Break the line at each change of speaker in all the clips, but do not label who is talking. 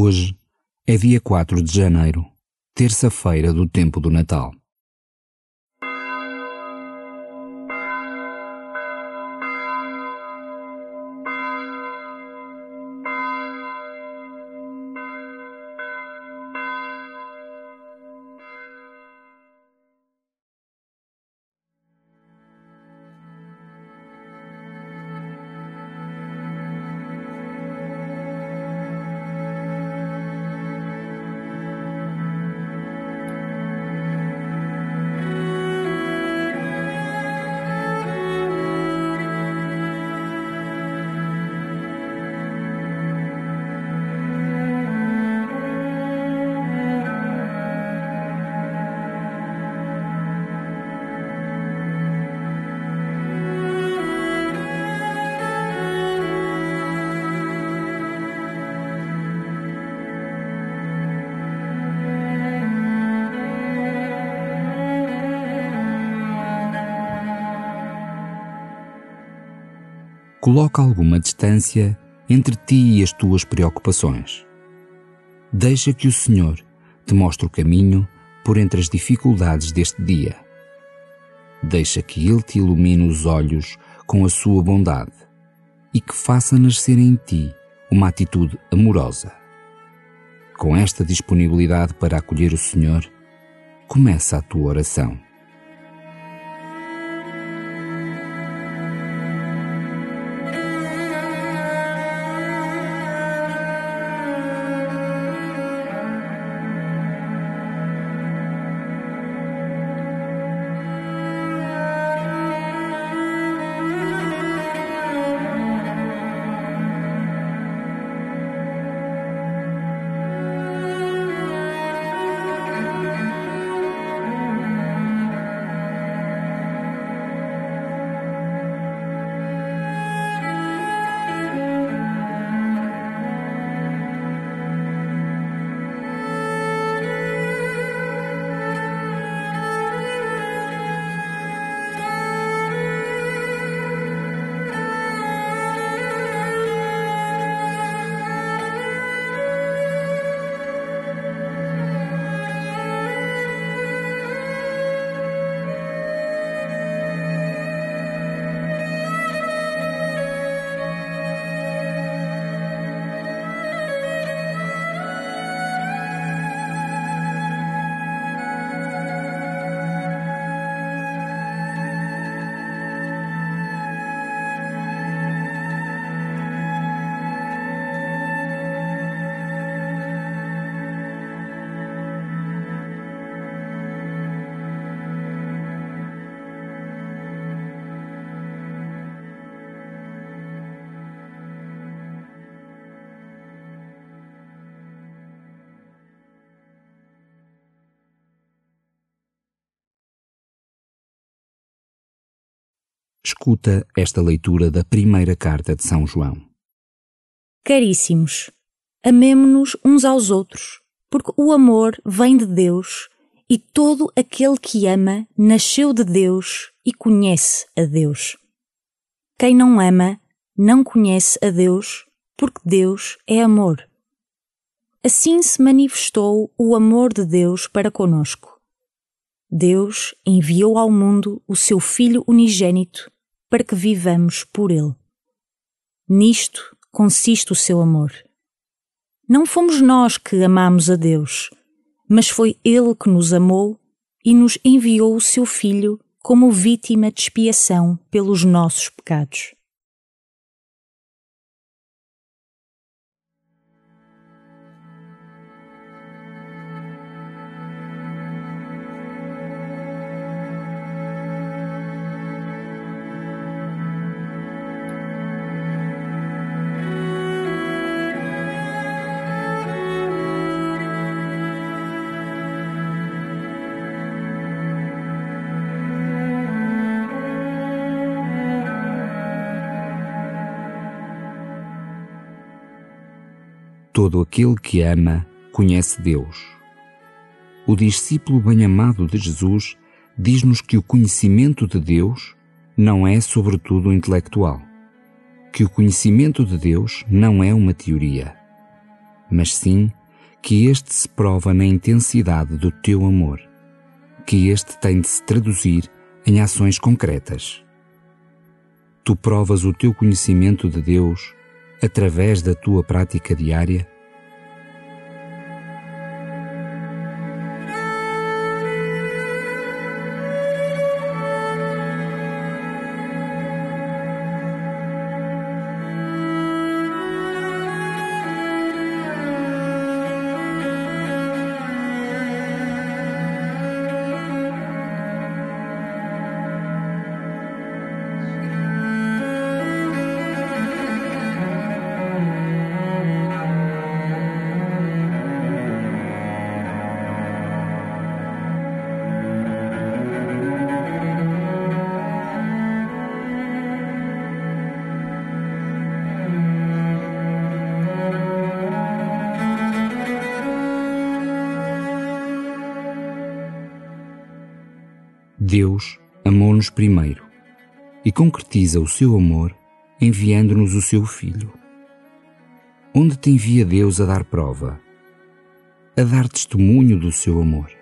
Hoje é dia 4 de janeiro, terça-feira do tempo do Natal. Coloca alguma distância entre ti e as tuas preocupações. Deixa que o Senhor te mostre o caminho por entre as dificuldades deste dia. Deixa que Ele te ilumine os olhos com a sua bondade e que faça nascer em ti uma atitude amorosa. Com esta disponibilidade para acolher o Senhor, começa a tua oração. Escuta esta leitura da primeira carta de São João.
Caríssimos, amemo-nos uns aos outros, porque o amor vem de Deus e todo aquele que ama nasceu de Deus e conhece a Deus. Quem não ama não conhece a Deus, porque Deus é amor. Assim se manifestou o amor de Deus para conosco. Deus enviou ao mundo o seu Filho unigênito para que vivamos por Ele. Nisto consiste o seu amor. Não fomos nós que amamos a Deus, mas foi Ele que nos amou e nos enviou o seu Filho como vítima de expiação pelos nossos pecados.
Todo aquele que ama conhece Deus. O discípulo bem-amado de Jesus diz-nos que o conhecimento de Deus não é sobretudo intelectual, que o conhecimento de Deus não é uma teoria. mas sim que este se prova na intensidade do teu amor, que este tem de se traduzir em ações concretas. Tu provas o teu conhecimento de Deus através da tua prática diária? Deus amou-nos primeiro e concretiza o seu amor enviando-nos o seu Filho. Onde te envia Deus a dar prova, a dar testemunho do seu amor?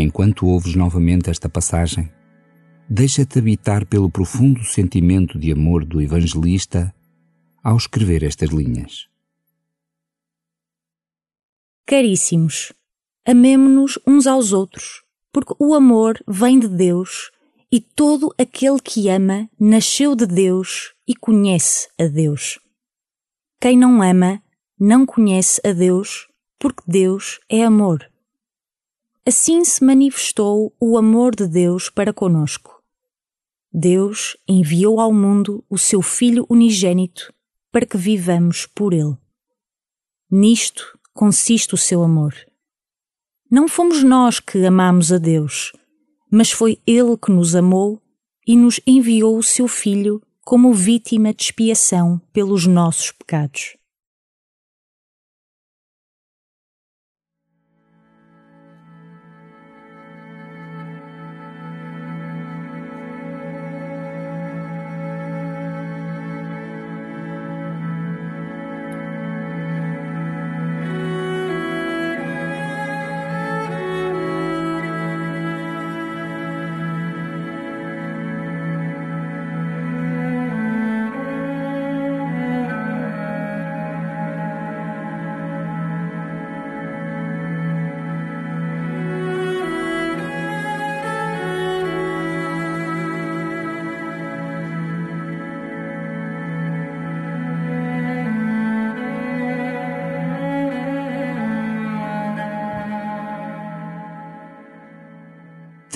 Enquanto ouves novamente esta passagem, deixa-te habitar pelo profundo sentimento de amor do evangelista ao escrever estas linhas.
Caríssimos, amemo-nos uns aos outros, porque o amor vem de Deus e todo aquele que ama nasceu de Deus e conhece a Deus. Quem não ama não conhece a Deus, porque Deus é amor. Assim se manifestou o amor de Deus para conosco. Deus enviou ao mundo o seu Filho unigênito para que vivamos por ele. Nisto consiste o seu amor. Não fomos nós que amamos a Deus, mas foi Ele que nos amou e nos enviou o seu Filho como vítima de expiação pelos nossos pecados.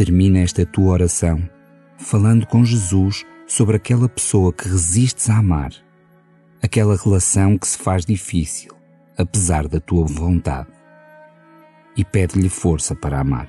Termina esta tua oração falando com Jesus sobre aquela pessoa que resistes a amar, aquela relação que se faz difícil, apesar da tua vontade, e pede-lhe força para amar.